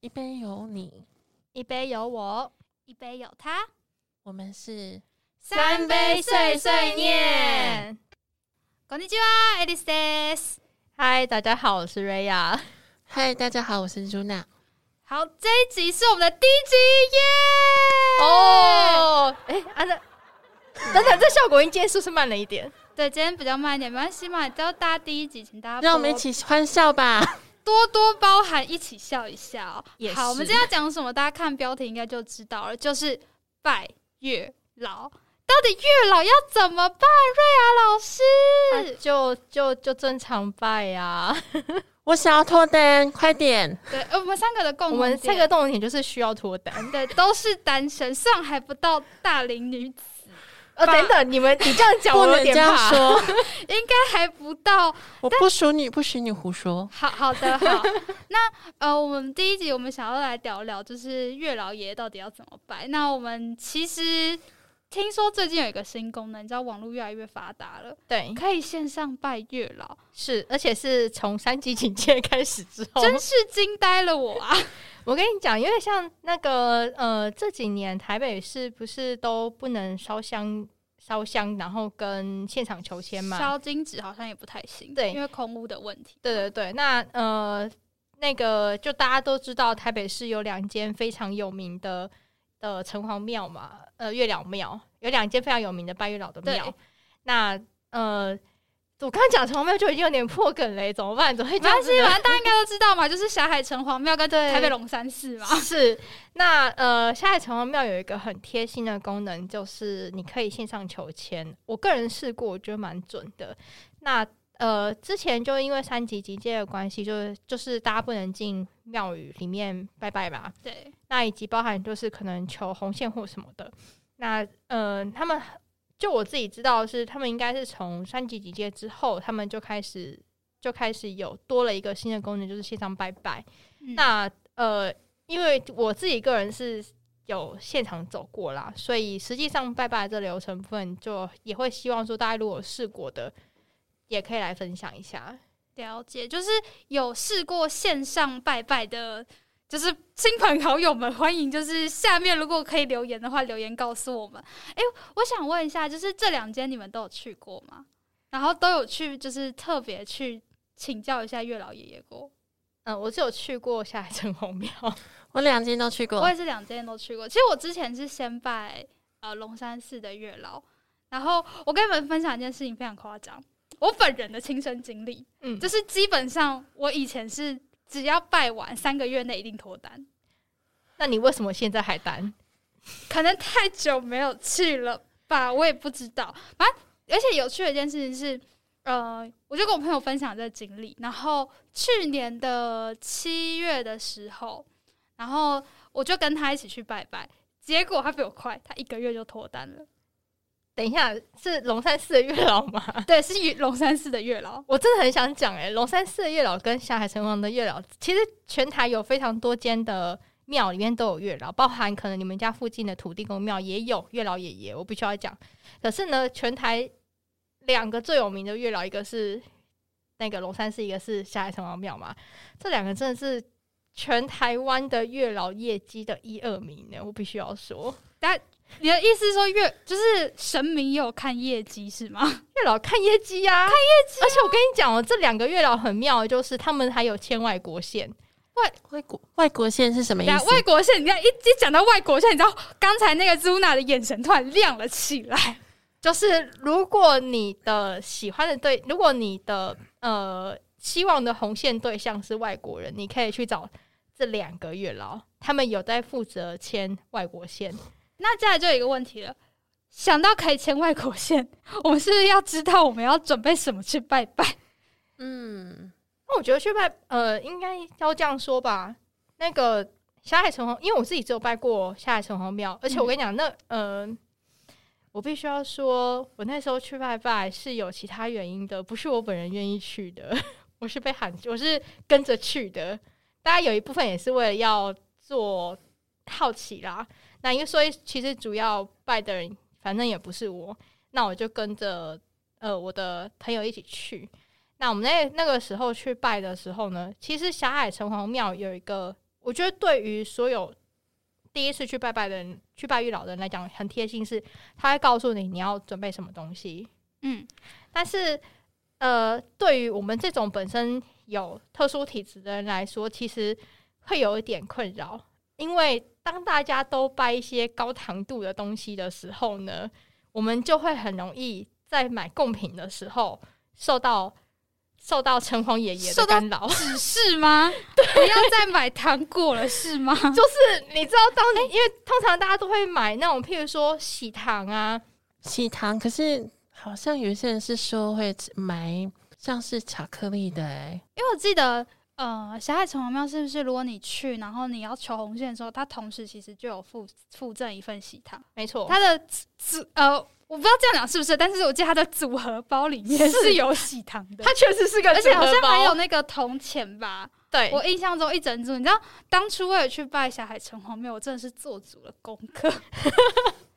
一杯有你，一杯有我，一杯有他，我们是三杯碎碎念。こんにちは、エリスです。嗨，大家好，我是瑞亚。嗨，大家好，我是朱娜。好，这一集是我们的第一集耶！哦，哎，啊，那等等，这效果音今天是不是慢了一点？对，今天比较慢一点，没关系嘛。只要大家第一集，请大家多让我们一起欢笑吧！ 多多包涵，一起笑一笑。也好，我们今天要讲什么？大家看标题应该就知道了，就是拜月老。到底月老要怎么办？瑞亚老师，啊就就就正常拜呀。我想要脱单，快点！对，呃我们三个的共我同点，们这个重点就是需要脱单。对都是单身，虽然还不到大龄女子，等等，你们你这样讲，我有点怕。说，应该还不到我不许你，不许你胡说。好好的好，那呃，我们第一集我们想要来聊聊，就是月老爷到底要怎么拜。那我们其实听说最近有一个新功能，你知道网络越来越发达了，对，可以线上拜月老，是，而且是从三级警戒开始之后，真是惊呆了我啊！我跟你讲，因为像那个呃这几年台北市不是都不能烧香烧香，然后跟现场求签嘛？烧金纸好像也不太行，对因为空屋的问题。对对对，那呃那个就大家都知道，台北市有两间非常有名的的城隍庙嘛，呃月老庙有两间非常有名的拜月老的庙。那呃，我刚刚讲城隍庙就已经有点破梗嘞，怎么办？怎么会没关系？反正大家应该都知道嘛，就是霞海城隍庙跟对台北龙山寺嘛。是，那呃，霞海城隍庙有一个很贴心的功能，就是你可以线上求签。我个人试过，我觉得蛮准的。那呃，之前就因为三级警戒的关系，就是就是大家不能进庙宇里面拜拜嘛，对，那以及包含就是可能求红线或什么的。那呃，他们就我自己知道是，他们应该是从三级警戒之后，他们就开始就开始有多了一个新的功能，就是线上拜拜。嗯那呃，因为我自己个人是有现场走过啦，所以实际上拜拜的这流程部分，就也会希望说大家如果有试过的，也可以来分享一下。了解，就是有试过线上拜拜的，就是亲朋好友们，欢迎就是下面如果可以留言的话，留言告诉我们。诶，我想问一下，就是这两间你们都有去过吗？然后都有去，就是特别去请教一下月老爷爷过。嗯、我是有去过下海城隍庙，我两间都去过我，也是两间都去过。其实我之前是先拜呃龙山寺的月老，然后我跟你们分享一件事情，非常夸张，我本人的亲身经历。嗯，就是基本上我以前是只要拜完三个月内一定脱单，那你为什么现在还单？可能太久没有去了吧，我也不知道。反正而且有趣的一件事情是，呃，我就跟我朋友分享这个经历，然后去年的七月的时候，然后我就跟他一起去拜拜，结果他比我快，他一个月就脱单了。等一下，是龙山寺的月老吗？对，是龙山寺的月老。我真的很想讲，哎，龙山寺的月老跟下海城隍的月老，其实全台有非常多间的庙里面都有月老，包含可能你们家附近的土地公庙也有月老爷爷，我必须要讲。可是呢，全台两个最有名的月老，一个是那个龙山寺，一个是下海城隍庙嘛，这两个真的是全台湾的月老业绩的一二名呢，我必须要说。你的意思是说月就是神明也有看业绩是吗？月老看业绩呀、看业绩、而且我跟你讲哦，这两个月老很妙，的就是他们还有签外国线。外外国外国线是什么意思？外国线，你看一一讲到外国线，你知道刚才那个 Zuna 的眼神突然亮了起来。就是如果你的喜欢的对，如果你的呃希望的红线对象是外国人，你可以去找这两个月老，他们有在负责签外国线。那接下来就有一个问题了，想到可以牵外国线，我们是不是要知道我们要准备什么去拜拜？嗯，那我觉得去拜，呃，应该要这样说吧。那个霞海城隍，因为我自己只有拜过霞海城隍庙，而且我跟你讲，那呃，我必须要说，我那时候去拜拜是有其他原因的，不是我本人愿意去的，我是被喊，我是跟着去的。大家有一部分也是为了要做好奇啦。那因为所以其实主要拜的人，反正也不是我，那我就跟着呃我的朋友一起去。那我们那那个时候去拜的时候呢，其实霞海城隍庙有一个我觉得对于所有第一次去拜拜的人，去拜月老的人来讲，很贴心，是他会告诉你你要准备什么东西。嗯，但是呃，对于我们这种本身有特殊体质的人来说，其实会有一点困扰，因为当大家都掰一些高糖度的东西的时候呢，我们就会很容易在买贡品的时候受到受到城隍爷爷的干扰。只是吗？不要再买糖果了是吗？就是 你知道，当你、因为通常大家都会买那种，譬如说喜糖啊，喜糖，可是好像有一些人是说会买像是巧克力的、欸，因为我记得，呃，霞海城隍庙是不是，如果你去，然后你要求红线的时候，它同时其实就有附附赠一份喜糖，没错，它的组呃，我不知道这样讲是不是，但是我记得它的组合包里面是有喜糖的 它，确实是个而且好像还有那个铜钱吧。对，我印象中一整组，你知道，当初为了去拜霞海城隍庙，我真的是做足了功课。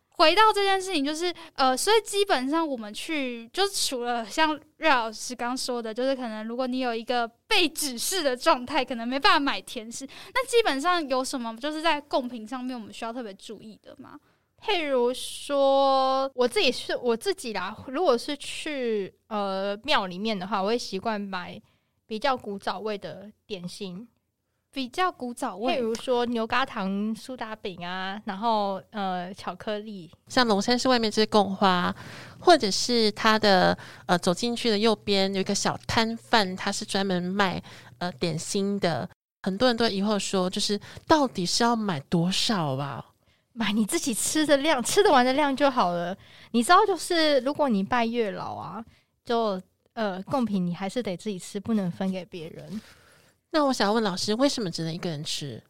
回到这件事情，就是呃，所以基本上我们去，就是除了像瑞老师刚说的，就是可能如果你有一个被指示的状态，可能没办法买甜食，那基本上有什么就是在贡品上面我们需要特别注意的吗？譬如说，我自己是我自己啦。如果是去呃庙里面的话，我会习惯买比较古早味的点心，比较古早味譬，如说牛轧糖苏打饼啊，然后呃巧克力，像龙山寺外面这些贡花，或者是它的呃走进去的右边有一个小摊贩，他是专门卖呃点心的。很多人都疑惑说，就是到底是要买多少吧？买你自己吃的量，吃得完的量就好了。你知道，就是如果你拜月老啊，就呃贡品你还是得自己吃，不能分给别人，那我想要问老师，为什么只能一个人吃？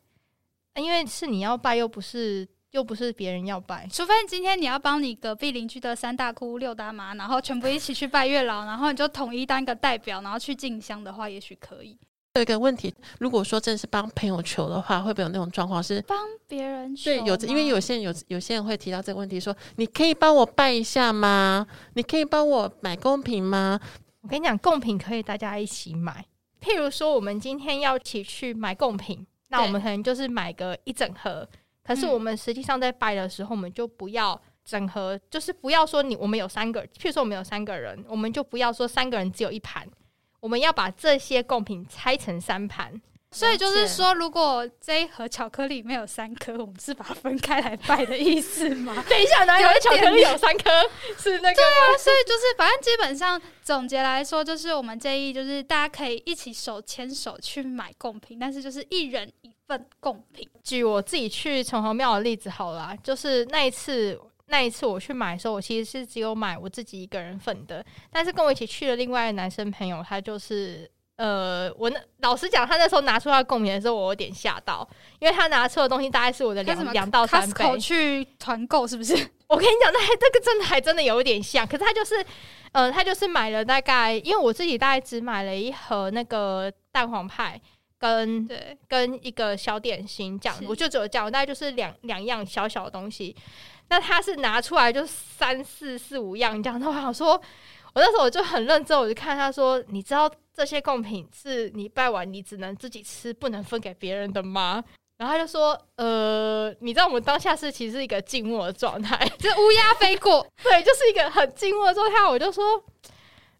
因为是你要拜，又不是又不是别人要拜。除非今天你要帮你隔壁邻居的三大姑六大妈，然后全部一起去拜月老，然后你就统一当一个代表，然后去进香的话，也许可以有一个问题，如果说真的是帮朋友求的话，会不会有那种状况是？帮别人求对，有因为有些人有有些人会提到这个问题，说你可以帮我拜一下吗？你可以帮我买贡品吗？我跟你讲，贡品可以大家一起买。譬如说，我们今天要一起去买贡品，那我们可能就是买个一整盒。可是嗯我们实际上在拜的时候，我们就不要整合，就是不要说你我们有三个，譬如说我们有三个人，我们就不要说三个人只有一盘，我们要把这些贡品拆成三盘。所以就是说，如果这一盒巧克力里面有三颗，我们是把它分开来拜的意思吗？等一下，哪有巧克力有三颗？是那个对啊，所以就是，反正基本上总结来说，就是我们建议，就是大家可以一起手牵手去买贡品，但是就是一人一份贡品。举我自己去城隍庙的例子好了啊，就是那一次，那一次我去买的时候，我其实是只有买我自己一个人份的，但是跟我一起去的另外一个男生朋友，他就是。呃，我那老实讲，他那时候拿出他的贡品的时候，我有点吓到，因为他拿出的东西大概是我的两两到三倍。去团购是不是？我跟你讲，那还这个真的还真的有一点像，可是他就是，呃，他就是买了大概，因为我自己大概只买了一盒那个蛋黄派跟对，跟一个小点心这样，我就只有这样，大概就是两两样小小的东西。那他是拿出来就三四四五样这样，然后我想说，我那时候我就很认真，我就看他说，你知道这些贡品是你拜完你只能自己吃，不能分给别人的吗？然后他就说，呃，你知道我们当下是其实是一个静默的状态，这乌鸦飞过，对，就是一个很静默的状态。我就说，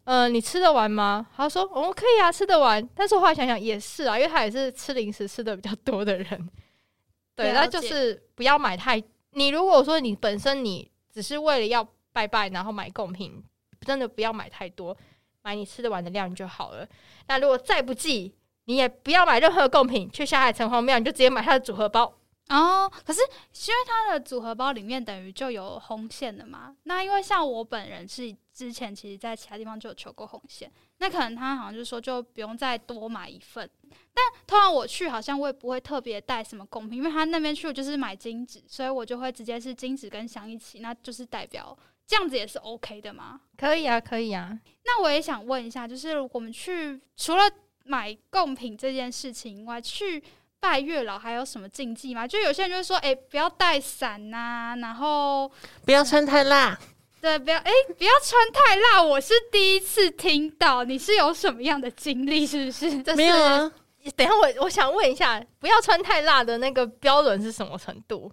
呃，你吃得完吗？他说，哦，可以啊，吃得完。但是我后来想想也是啊，因为他也是吃零食吃的比较多的人。对，了那就是不要买太。你如果说你本身你只是为了要拜拜，然后买贡品，真的不要买太多，买你吃得完的量就好了。那如果再不济，你也不要买任何贡品，去下海城隍庙，你就直接买他的组合包。哦，可是因为它的组合包里面等于就有红线的嘛，那因为像我本人是之前其实在其他地方就有求过红线，那可能他好像就说就不用再多买一份，但通常我去好像我也不会特别带什么贡品，因为他那边去我就是买金纸，所以我就会直接是金纸跟香一起，那就是代表这样子也是 OK 的嘛。可以啊，可以啊。那我也想问一下，就是我们去除了买贡品这件事情以外，去拜月老还有什么禁忌吗？就有些人就会说，哎、不要带伞呐，然后不要穿太辣。对，不要哎、不要穿太辣。我是第一次听到，你是有什么样的经历？是不是？这是没有啊，等一下我我想问一下，不要穿太辣的那个标准是什么程度？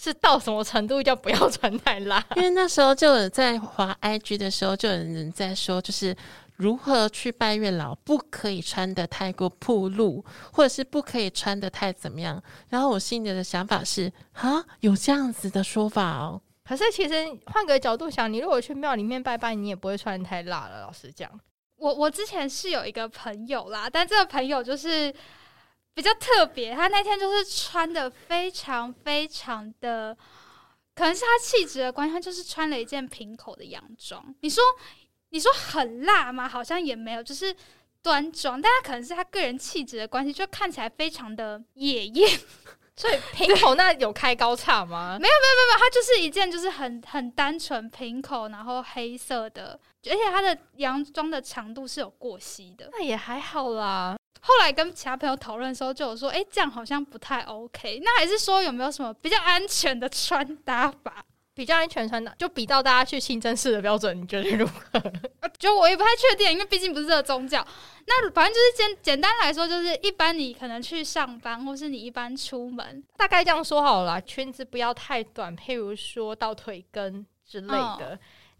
是到什么程度叫不要穿太辣？因为那时候就有在滑 IG 的时候，就有人在说，就是如何去拜月老，不可以穿的太过暴露，或者是不可以穿的太怎么样。然后我心里的想法是，啊，有这样子的说法哦。可是其实换个角度想，你如果去庙里面拜拜，你也不会穿太辣了。老实讲，我我之前是有一个朋友啦，但这个朋友就是比较特别，他那天就是穿的非常非常的，可能是他气质的关系，他就是穿了一件平口的洋装。你说你说很辣吗？好像也没有，就是端庄，但他可能是他个人气质的关系，就看起来非常的野艳。所以平口那有开高叉吗？没有没有没有，它就是一件就是很很单纯平口，然后黑色的，而且它的洋装的长度是有过膝的，那也还好啦。后来跟其他朋友讨论的时候，就有说，哎，这样好像不太 OK。那还是说有没有什么比较安全的穿搭法？比较安全穿搭，就比到大家去清真寺的标准，你觉得如何？就我也不太确定，因为毕竟不是这个宗教。那反正就是简简单来说，就是一般你可能去上班，或是你一般出门，大概这样说好了，裙子不要太短，譬如说到腿根之类的。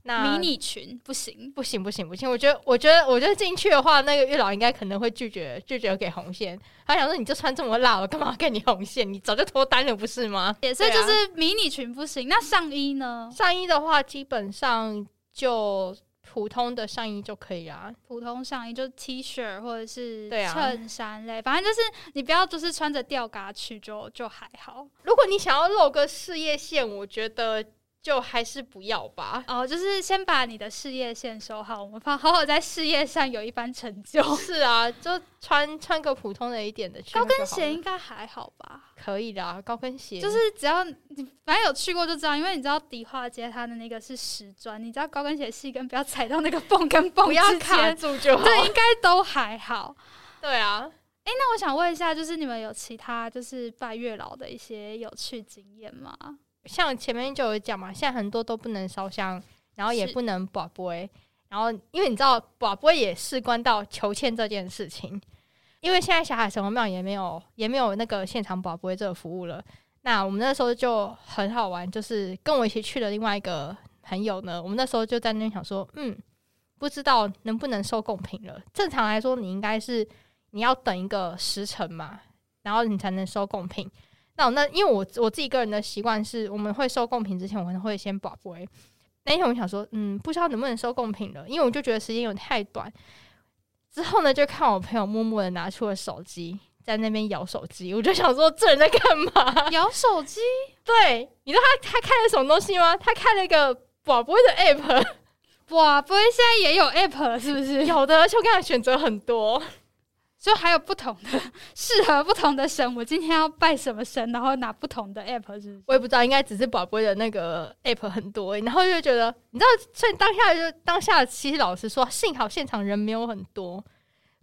那迷你裙不行，不行，不行，不行！我觉得，我觉得，我觉得进去的话，那个月老应该可能会拒绝，拒绝给红线。他想说，你就穿这么辣了，干嘛给你红线？你早就脱单了，不是吗？也是就是迷你裙不行。那上衣呢？上衣的话，基本上就普通的上衣就可以啊。普通上衣就 T 恤或者是衬衫类，反正就是你不要就是穿着吊嘎去，就就还好。如果你想要露个事业线，我觉得。就还是不要吧。哦，就是先把你的事业线收好，我们放好好在事业上有一番成就。是啊，就穿穿个普通的一点的高跟鞋应该还好吧？可以的，高跟鞋就是只要你反正有去过就知道，因为你知道迪化街它的那个是石砖，你知道高跟鞋细跟不要踩到那个缝跟缝不要卡住就好，对，应该都还好。对啊，哎，那我想问一下，就是你们有其他就是拜月老的一些有趣经验吗？像前面就有讲嘛，现在很多都不能烧香，然后也不能卜杯，然后因为你知道卜杯也事关到求签这件事情，因为现在小海神王庙也没有也没有那个现场卜杯这个服务了。那我们那时候就很好玩，就是跟我一起去的另外一个朋友呢，我们那时候就在那边想说，嗯，不知道能不能收贡品了。正常来说，你应该是你要等一个时辰嘛，然后你才能收贡品。那那因为我我自己个人的习惯是，我们会收贡品之前，我可能会先保杯。那天我想说，嗯，不知道能不能收贡品了，因为我就觉得时间有太短。之后呢，就看我朋友默默的拿出了手机，在那边摇手机，我就想说，这人在干嘛？摇手机？对，你知道他他开了什么东西吗？他开了一个保杯的 app。哇，不会现在也有 app 了，是不是？有的，而且我跟他选择很多。就还有不同的适合不同的神，我今天要拜什么神，然后拿不同的 app？我也不知道，应该只是宝贝的那个 app 很多，然后就觉得，你知道，所以当下就当下，其实老实说，幸好现场人没有很多，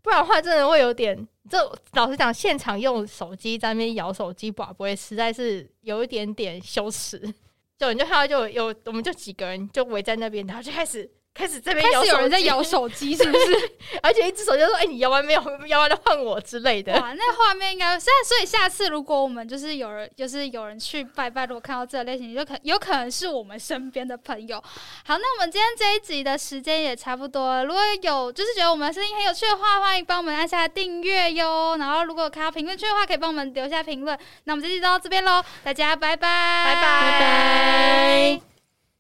不然的话真的会有点。这老实讲，现场用手机在那边摇手机宝贝，实在是有一点点羞耻。就你就看到就有，我们就几个人就围在那边，然后就开始。开始这边开始有人在摇手机，是不是？而且一只手就说：“哎，你摇完没有？摇完了换我之类的。”哇，那画面应该……所以，所以下次如果我们就是有人，就是有人去拜拜，如果看到这类型，就可有可能是我们身边的朋友。好，那我们今天这一集的时间也差不多了。如果有就是觉得我们的声音很有趣的话，欢迎帮我们按下订阅哟。然后，如果看到评论区的话，可以帮我们留下评论。那我们这期就到这边喽，大家拜拜，拜拜。